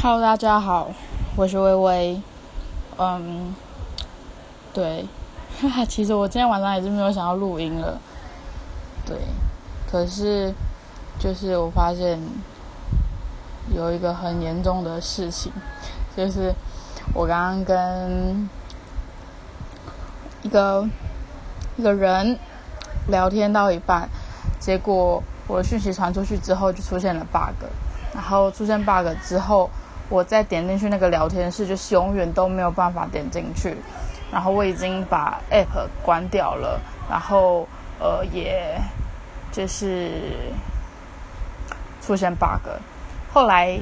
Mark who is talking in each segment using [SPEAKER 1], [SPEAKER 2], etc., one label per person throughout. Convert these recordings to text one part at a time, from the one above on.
[SPEAKER 1] Hello，大家好，我是微微。嗯，对，哈哈，其实我今天晚上也是没有想要录音了。对，可是就是我发现有一个很严重的事情，就是我刚刚跟一个一个人聊天到一半，结果我的讯息传出去之后就出现了 bug，然后出现 bug 之后。我再点进去那个聊天室，就是永远都没有办法点进去。然后我已经把 app 关掉了，然后呃，也就是出现 bug。后来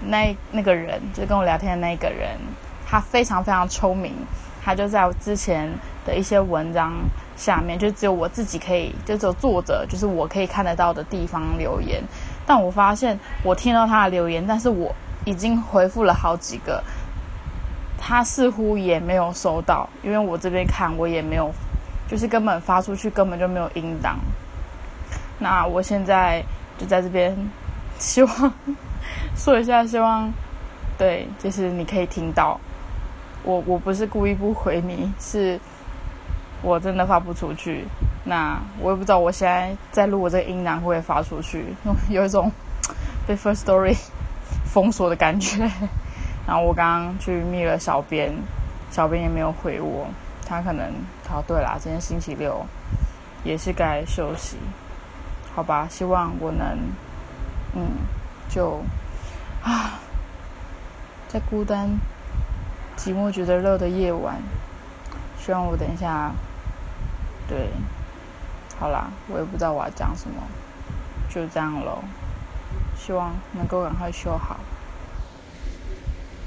[SPEAKER 1] 那那个人，就跟我聊天的那个人，他非常非常聪明，他就在之前的一些文章下面，就只有我自己可以，就只有作者，就是我可以看得到的地方留言。但我发现我听到他的留言，但是我。已经回复了好几个，他似乎也没有收到，因为我这边看我也没有，就是根本发出去根本就没有音档。那我现在就在这边，希望说一下，希望对，就是你可以听到我，我不是故意不回你，是我真的发不出去。那我也不知道我现在在录我这个音档会不会发出去，有一种被 first story。封锁的感觉，然后我刚刚去密了小编，小编也没有回我，他可能哦对啦，今天星期六，也是该休息，好吧，希望我能，嗯，就啊，在孤单、寂寞、觉得热的夜晚，希望我等一下，对，好啦，我也不知道我要讲什么，就这样喽。希望能够赶快修好。